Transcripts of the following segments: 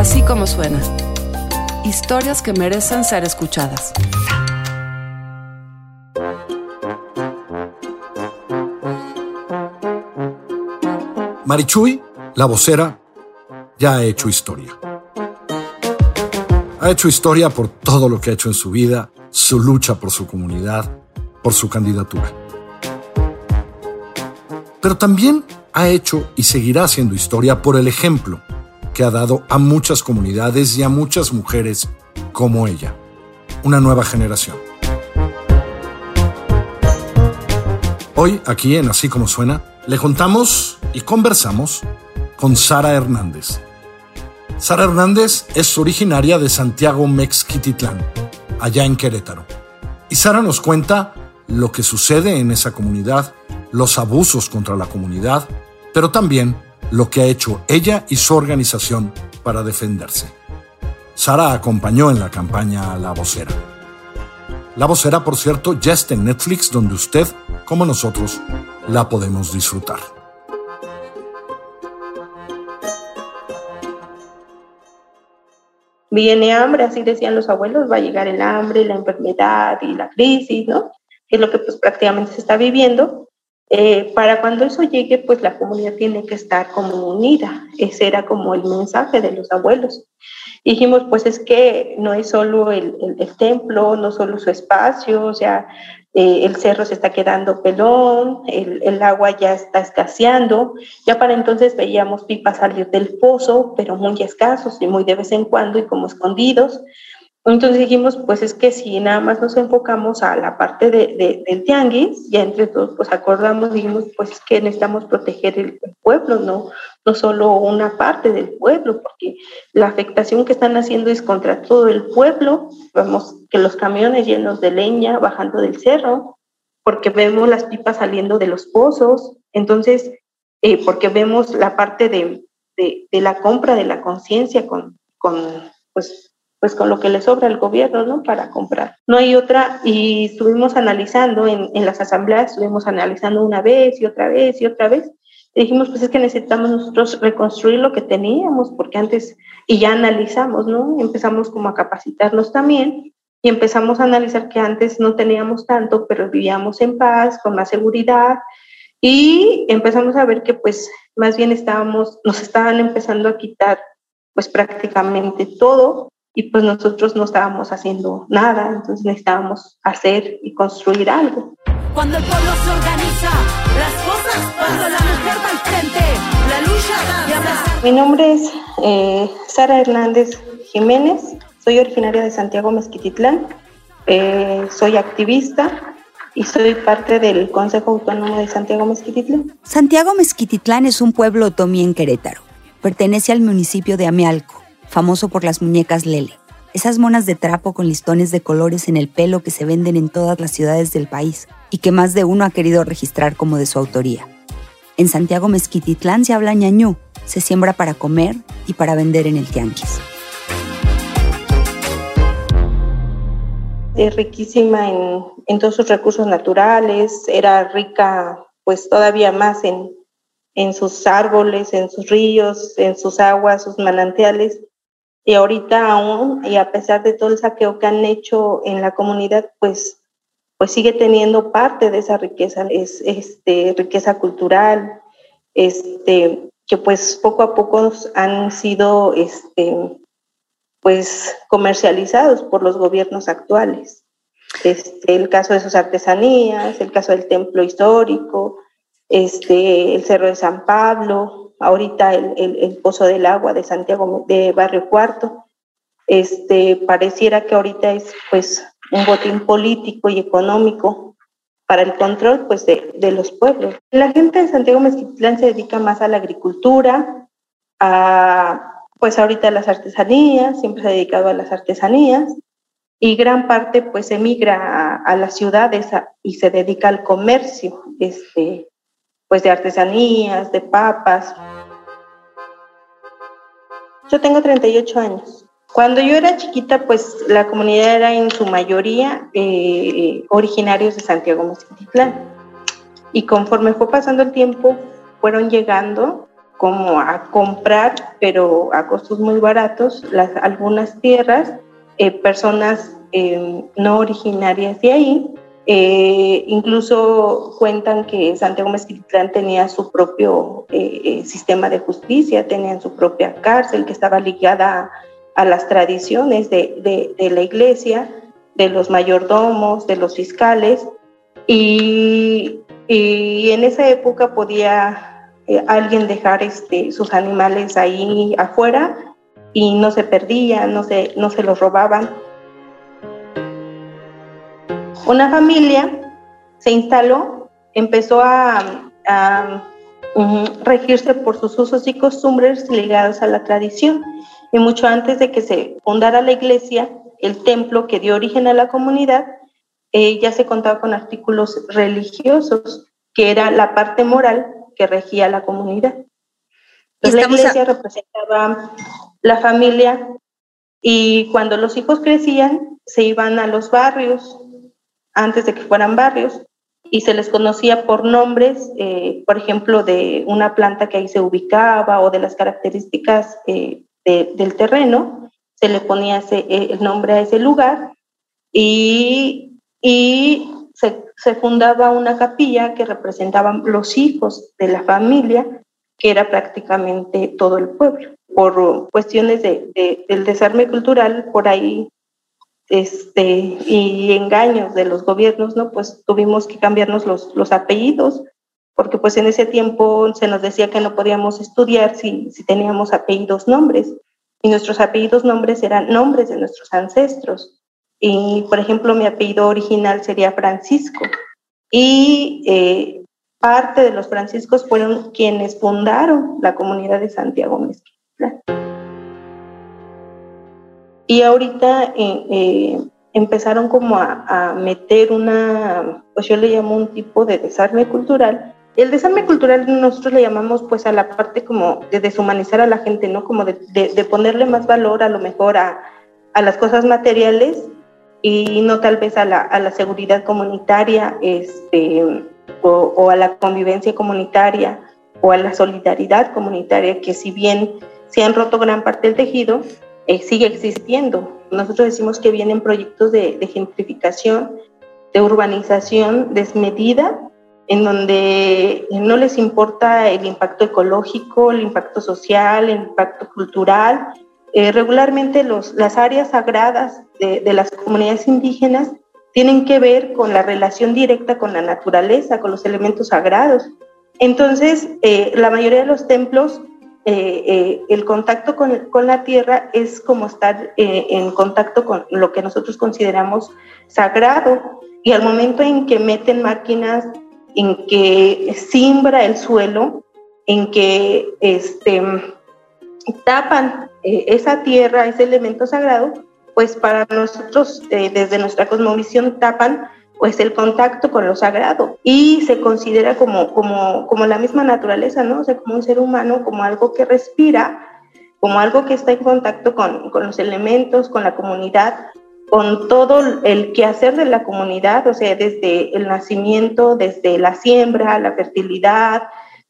Así como suena. Historias que merecen ser escuchadas. Marichuy, la vocera, ya ha hecho historia. Ha hecho historia por todo lo que ha hecho en su vida, su lucha por su comunidad, por su candidatura. Pero también ha hecho y seguirá haciendo historia por el ejemplo que ha dado a muchas comunidades y a muchas mujeres como ella, una nueva generación. Hoy, aquí en Así como suena, le contamos y conversamos con Sara Hernández. Sara Hernández es originaria de Santiago Mexquititlán, allá en Querétaro. Y Sara nos cuenta lo que sucede en esa comunidad, los abusos contra la comunidad, pero también lo que ha hecho ella y su organización para defenderse. Sara acompañó en la campaña La Vocera. La Vocera, por cierto, ya está en Netflix donde usted, como nosotros, la podemos disfrutar. Viene hambre, así decían los abuelos, va a llegar el hambre, la enfermedad y la crisis, ¿no? Que es lo que pues prácticamente se está viviendo. Eh, para cuando eso llegue, pues la comunidad tiene que estar como unida. Ese era como el mensaje de los abuelos. dijimos, pues es que no es solo el, el, templo, no solo su espacio, o sea, eh, el cerro se está quedando pelón, el, el, agua ya está escaseando. Ya para entonces veíamos pipas salir del pozo, pero muy escasos y muy de vez en cuando y como escondidos. Entonces dijimos, pues es que si nada más nos enfocamos a la parte de, del tianguis, ya entre todos pues acordamos, dijimos, pues es que necesitamos proteger el, pueblo, ¿no? no solo una parte del pueblo, porque la afectación que están haciendo es contra todo el pueblo. Vemos que los camiones llenos de leña bajando del cerro, porque vemos las pipas saliendo de los pozos, entonces, eh, porque vemos la parte de, de, de la compra de la conciencia con, con, pues, pues con lo que le sobra al gobierno, ¿no? Para comprar. No hay otra, y estuvimos analizando en, en las asambleas, estuvimos analizando una vez y otra vez y otra vez, y dijimos, pues es que necesitamos nosotros reconstruir lo que teníamos, porque antes, y ya analizamos, ¿no? Empezamos como a capacitarnos también, y empezamos a analizar que antes no teníamos tanto, pero vivíamos en paz, con más seguridad, y empezamos a ver que pues más bien estábamos, nos estaban empezando a quitar pues prácticamente todo y pues nosotros no estábamos haciendo nada, entonces necesitábamos hacer y construir algo. Cuando el pueblo se organiza, las cosas, cuando la mujer va al frente, la lucha Mi nombre es eh, Sara Hernández Jiménez, soy originaria de Santiago Mezquititlán, eh, soy activista y soy parte del Consejo Autónomo de Santiago Mezquititlán. Santiago Mezquititlán es un pueblo otomí en Querétaro. Pertenece al municipio de Amealco famoso por las muñecas Lele, esas monas de trapo con listones de colores en el pelo que se venden en todas las ciudades del país y que más de uno ha querido registrar como de su autoría. En Santiago Mezquititlán se habla ñañú, se siembra para comer y para vender en el tianguis. Es riquísima en, en todos sus recursos naturales, era rica pues todavía más en, en sus árboles, en sus ríos, en sus aguas, sus manantiales y ahorita aún, y a pesar de todo el saqueo que han hecho en la comunidad, pues, pues sigue teniendo parte de esa riqueza, es este, riqueza cultural, este, que pues poco a poco han sido este, pues comercializados por los gobiernos actuales. Este, el caso de sus artesanías, el caso del templo histórico, este, el Cerro de San Pablo, ahorita el, el, Pozo del Agua de Santiago, de Barrio Cuarto. Este, pareciera que ahorita es pues un botín político y económico para el control pues de, de los pueblos. La gente de Santiago Mezquitlán se dedica más a la agricultura, a pues ahorita a las artesanías, siempre se ha dedicado a las artesanías y gran parte pues emigra a, a las ciudades y se dedica al comercio, este, pues de artesanías, de papas. Yo tengo 38 años. Cuando yo era chiquita, pues la comunidad era en su mayoría eh, originarios de Santiago Mezquititlán. Y conforme fue pasando el tiempo, fueron llegando como a comprar, pero a costos muy baratos, las, algunas tierras, eh, personas eh, no originarias de ahí. Eh, incluso cuentan que Santiago Mezquitlán tenía su propio sistema de justicia, tenían su propia cárcel que estaba ligada a, las tradiciones de, la iglesia, de los mayordomos, de los fiscales, y, en esa época podía alguien dejar este, sus animales ahí afuera y no se perdían, no se los robaban. Una familia se instaló, empezó a, regirse por sus usos y costumbres ligados a la tradición. Y mucho antes de que se fundara la iglesia, el templo que dio origen a la comunidad, eh, ya se contaba con artículos religiosos, que era la parte moral que regía la comunidad. la iglesia representaba la familia y cuando los hijos crecían se iban a los barrios, antes de que fueran barrios, y se les conocía por nombres, eh, por ejemplo, de una planta que ahí se ubicaba o de las características eh, del terreno, se le ponía eh, el nombre a ese lugar y, se, fundaba una capilla que representaban los hijos de la familia, que era prácticamente todo el pueblo por cuestiones de, del desarme cultural, por ahí, este, y engaños de los gobiernos, ¿no? Pues tuvimos que cambiarnos los, los apellidos, porque pues en ese tiempo se nos decía que no podíamos estudiar si, si teníamos apellidos nombres, y nuestros apellidos nombres eran nombres de nuestros ancestros. Y, por ejemplo, mi apellido original sería Francisco. Y eh, parte de los franciscos fueron quienes fundaron la comunidad de Santiago Mezquita. Y ahorita eh, eh, empezaron como a, meter una, pues yo le llamo un tipo de desarme cultural. El desarme cultural nosotros le llamamos pues a la parte como de deshumanizar a la gente, ¿no? Como de, ponerle más valor a lo mejor a, las cosas materiales y no tal vez a la, seguridad comunitaria este, o, a la convivencia comunitaria o a la solidaridad comunitaria, que si bien se han roto gran parte del tejido, eh, sigue existiendo. Nosotros decimos que vienen proyectos de, gentrificación, de urbanización desmedida, en donde no les importa el impacto ecológico, el impacto social, el impacto cultural. Eh, regularmente los, las áreas sagradas de, de, las comunidades indígenas tienen que ver con la relación directa con la naturaleza, con los elementos sagrados. Entonces, eh, la mayoría de los templos eh, eh, el contacto con, la tierra es como estar eh, en contacto con lo que nosotros consideramos sagrado. Y al momento en que meten máquinas, en que simbra el suelo, en que este, tapan esa tierra, ese elemento sagrado, pues para nosotros, desde nuestra cosmovisión, tapan pues el contacto con lo sagrado y se considera como, como, como la misma naturaleza, ¿no? O sea, como un ser humano, como algo que respira, como algo que está en contacto con, con los elementos, con la comunidad, con todo el quehacer de la comunidad, o sea, desde el nacimiento, desde la siembra, la fertilidad,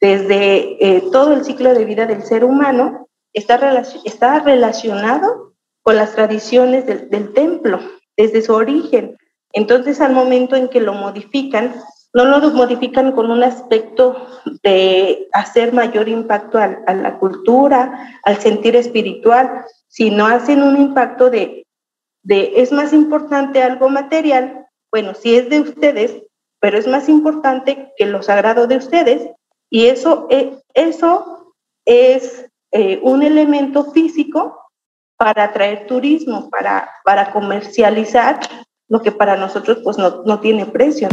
desde eh, todo el ciclo de vida del ser humano, está, está relacionado con las tradiciones del, del templo, desde su origen. Entonces, al momento en que lo modifican, no lo modifican con un aspecto de hacer mayor impacto a, la cultura, al sentir espiritual, sino hacen un impacto de, es más importante algo material, bueno, sí es de ustedes, pero es más importante que lo sagrado de ustedes, y eso, eh, eso es eh, un elemento físico para atraer turismo, para, para comercializar lo que para nosotros pues no, no tiene precio.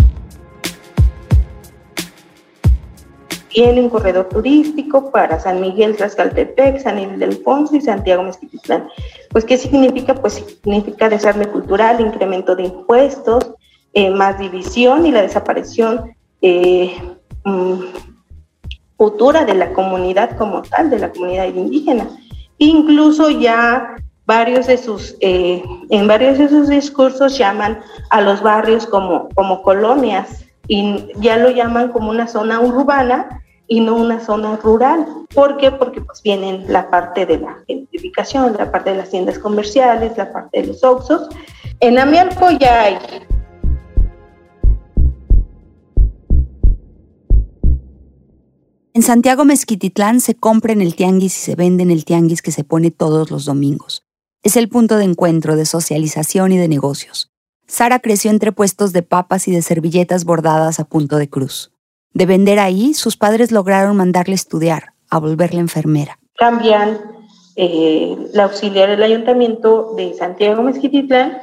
Tiene un corredor turístico para San Miguel Tlaxcaltepec, San Ildefonso y Santiago Mezquititlán. Pues, ¿qué significa? Pues significa desarme cultural, incremento de impuestos, eh, más división y la desaparición eh, mm, futura de la comunidad como tal, de la comunidad indígena. Incluso ya varios de sus, eh, en varios de sus discursos llaman a los barrios como, como colonias y ya lo llaman como una zona urbana y no una zona rural. ¿Por qué? Porque pues vienen la parte de la gentrificación, la parte de las tiendas comerciales, la parte de los oxos. En Amialco ya hay En Santiago Mezquititlán se compra en el tianguis y se vende en el tianguis que se pone todos los domingos. Es el punto de encuentro, de socialización y de negocios. Sara creció entre puestos de papas y de servilletas bordadas a punto de cruz. De vender ahí, sus padres lograron mandarle estudiar, a volverle enfermera. Cambian eh, la auxiliar del ayuntamiento de Santiago Mezquititlán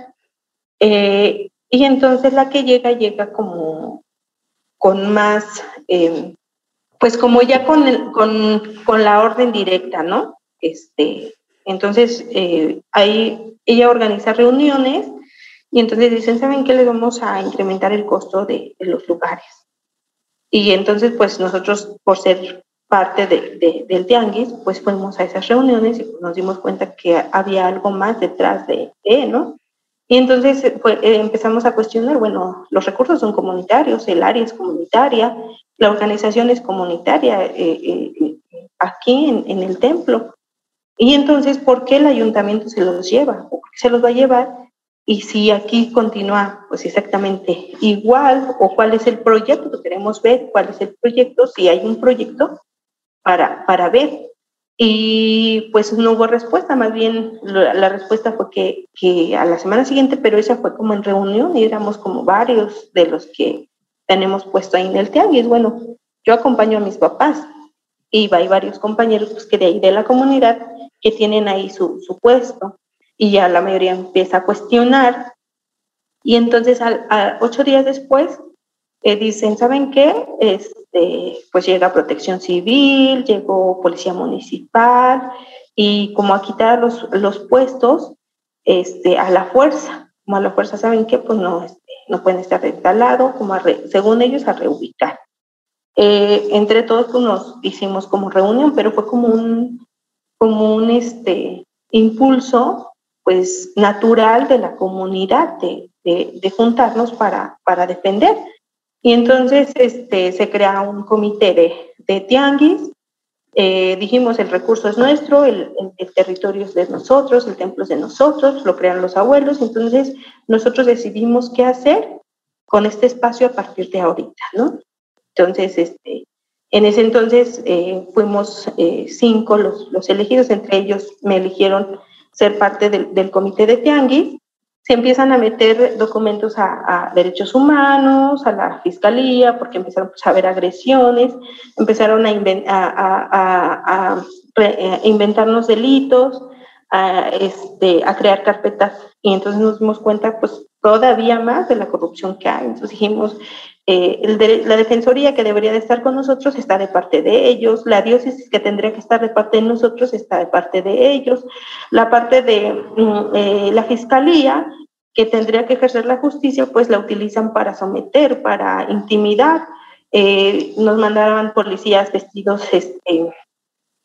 eh, y entonces la que llega llega como con más eh, pues como ya con, con, con la orden directa, ¿no? Este, entonces, eh, ahí ella organiza reuniones y entonces dicen, ¿saben qué? Les vamos a incrementar el costo de, los lugares. Y entonces, pues nosotros, por ser parte de, del tianguis, pues fuimos a esas reuniones y nos dimos cuenta que había algo más detrás de, de ¿no? Y entonces eh, empezamos a cuestionar, bueno, los recursos son comunitarios, el área es comunitaria, la organización es comunitaria aquí en, el templo. Y entonces, ¿por qué el ayuntamiento se los lleva? ¿Por qué se los va a llevar? Y si aquí continúa, pues exactamente igual, o cuál es el proyecto, que queremos ver cuál es el proyecto, si hay un proyecto para, para ver y pues no hubo respuesta, más bien la, respuesta fue que, que, a la semana siguiente, pero esa fue como en reunión y éramos como varios de los que tenemos puesto ahí en el tianguis. Bueno, yo acompaño a mis papás y hay varios compañeros pues, que de ahí de la comunidad que tienen ahí su, su puesto y ya la mayoría empieza a cuestionar y entonces a, ocho días después eh, dicen, ¿saben qué? Este, pues llega protección civil, llegó policía municipal y como a quitar los, los puestos este, a la fuerza, como a la fuerza, ¿saben qué? Pues no, este, no pueden estar de tal lado, como según ellos a reubicar. Eh, entre todos pues, nos hicimos como reunión, pero fue como un, como un este, impulso pues natural de la comunidad de, de, de juntarnos para, para defender y entonces este, se crea un comité de, de tianguis. Eh, dijimos, el recurso es nuestro, el, el, territorio es de nosotros, el templo es de nosotros, lo crean los abuelos. Entonces nosotros decidimos qué hacer con este espacio a partir de ahorita, ¿no? Entonces, este, en ese entonces eh, fuimos eh, cinco los, los elegidos, entre ellos me eligieron ser parte del, del comité de tianguis se empiezan a meter documentos a, derechos humanos, a la fiscalía, porque empezaron pues, a haber agresiones, empezaron a, a, eh, inventarnos delitos, a, este, a crear carpetas y entonces nos dimos cuenta pues todavía más de la corrupción que hay. Entonces dijimos, eh, la defensoría que debería de estar con nosotros está de parte de ellos, la diócesis que tendría que estar de parte de nosotros está de parte de ellos, la parte de mm, eh, la fiscalía que tendría que ejercer la justicia, pues la utilizan para someter, para intimidar. Eh, nos mandaban policías vestidos, este,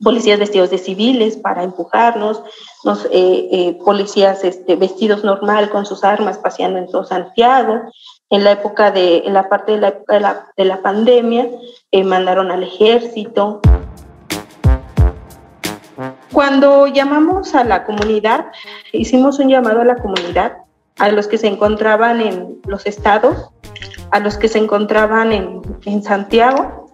policías vestidos de civiles para empujarnos, nos, policías este, vestidos normal con sus armas paseando en todo Santiago. En la época de, en la parte de la, de la, de la pandemia, mandaron al ejército. Cuando llamamos a la comunidad, hicimos un llamado a la comunidad a los que se encontraban en los estados, a los que se encontraban en, en Santiago,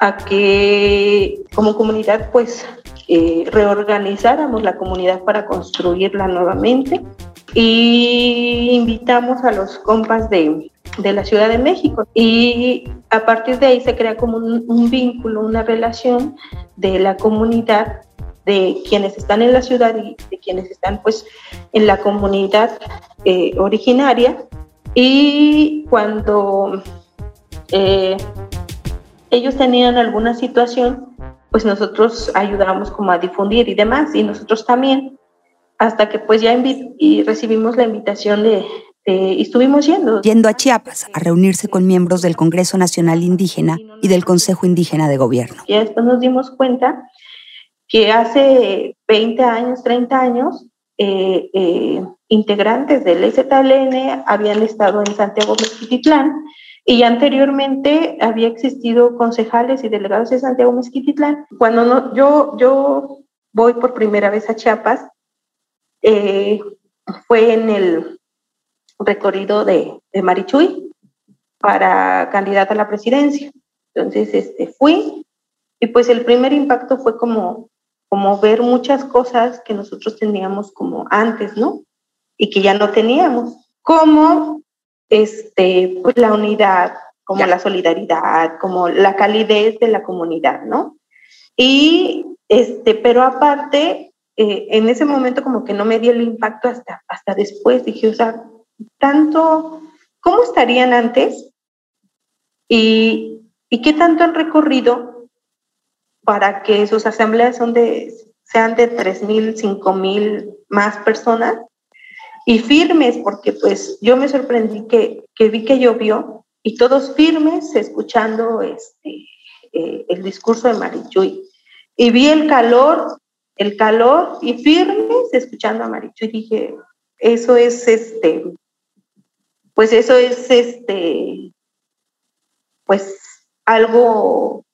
a que como comunidad pues eh, reorganizáramos la comunidad para construirla nuevamente y invitamos a los compas de, de, la Ciudad de México. Y a partir de ahí se crea como un, un vínculo, una relación de la comunidad de quienes están en la ciudad y de quienes están pues en la comunidad eh, originaria. Y cuando eh, ellos tenían alguna situación pues nosotros ayudábamos como a difundir y demás y nosotros también hasta que pues ya y recibimos la invitación de, y estuvimos yendo. Yendo a Chiapas a reunirse con miembros del Congreso Nacional Indígena y del Consejo Indígena de Gobierno. Y después nos dimos cuenta que hace 20 años, 30 años, eh, eh, integrantes del EZLN habían estado en Santiago Mezquititlán Y anteriormente había existido concejales y delegados de Santiago Mezquititlán. Cuando no, yo, yo voy por primera vez a Chiapas, eh, fue en el recorrido de, de, Marichuy para candidata a la presidencia. Entonces, este, fui y pues el primer impacto fue como, como ver muchas cosas que nosotros teníamos como antes, ¿no? Y que ya no teníamos. Como este, pues la unidad, como la solidaridad, como la calidez de la comunidad, ¿no? Y, este, pero aparte, eh, en ese momento como que no me dio el impacto hasta, hasta después, dije, o sea, tanto, ¿cómo estarían antes? Y, y qué tanto han recorrido para que sus asambleas son de, sean de 3.000, 5.000 más personas y firmes, porque pues yo me sorprendí que, que vi que llovió y todos firmes escuchando este, eh, el discurso de Marichuy. Y vi el calor, el calor y firmes escuchando a Marichuy. Dije, eso es este, pues eso es este, pues algo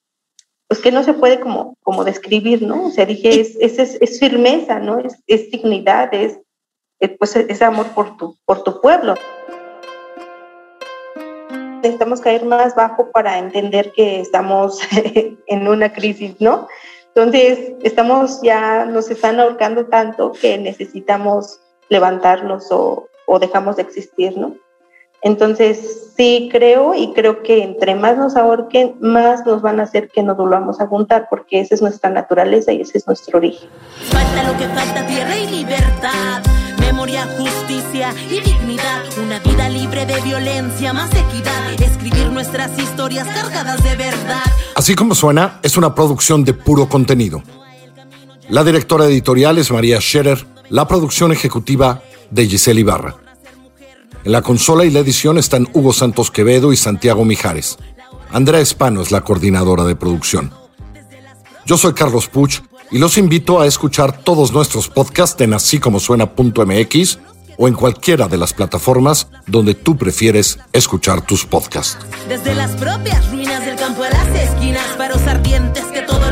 pues que no se puede como, como describir, ¿no? O sea, dije, es, es, es firmeza, ¿no? Es, es dignidad, es, pues ese amor por tu, por tu pueblo. Necesitamos caer más bajo para entender que estamos en una crisis, ¿no? Entonces, estamos ya, nos están ahorcando tanto que necesitamos levantarnos o, o dejamos de existir, ¿no? Entonces, sí creo y creo que entre más nos ahorquen, más nos van a hacer que nos volvamos a juntar, porque esa es nuestra naturaleza y ese es nuestro origen. Falta lo que falta, tierra y libertad memoria, justicia y dignidad. Una vida libre de violencia, más equidad. Escribir nuestras historias cargadas de verdad. Así como suena, es una producción de puro contenido. La directora editorial es María Scherer, la producción ejecutiva de Giselle Ibarra. En la consola y la edición están Hugo Santos Quevedo y Santiago Mijares. Andrea Espano es la coordinadora de producción. Yo soy Carlos Puch y los invito a escuchar todos nuestros podcasts en así como suena.mx o en cualquiera de las plataformas donde tú prefieres escuchar tus podcasts. Desde las propias ruinas del campo a las esquinas, faros ardientes que todo